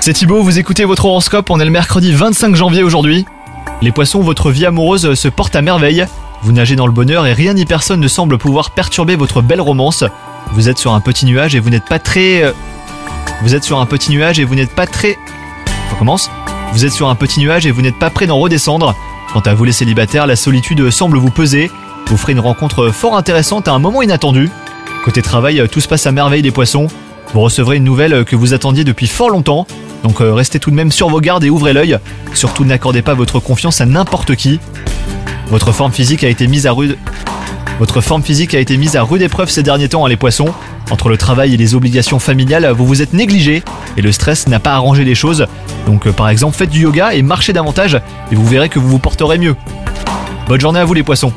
C'est Thibaut, vous écoutez votre horoscope, on est le mercredi 25 janvier aujourd'hui. Les poissons, votre vie amoureuse se porte à merveille. Vous nagez dans le bonheur et rien ni personne ne semble pouvoir perturber votre belle romance. Vous êtes sur un petit nuage et vous n'êtes pas très... euh, Vous êtes sur un petit nuage et vous n'êtes pas très... On commence Vous êtes sur un petit nuage et vous n'êtes pas prêt d'en redescendre. Quant à vous les célibataires, la solitude semble vous peser. Vous ferez une rencontre fort intéressante à un moment inattendu. Côté travail, tout se passe à merveille les poissons. Vous recevrez une nouvelle que vous attendiez depuis fort longtemps. Donc euh, restez tout de même sur vos gardes et ouvrez l'œil. Surtout n'accordez pas votre confiance à n'importe qui. Votre forme physique a été mise à rude. Votre forme physique a été mise à rude épreuve ces derniers temps, hein, les poissons. Entre le travail et les obligations familiales, vous vous êtes négligé et le stress n'a pas arrangé les choses. Donc euh, par exemple, faites du yoga et marchez davantage et vous verrez que vous vous porterez mieux. Bonne journée à vous les poissons.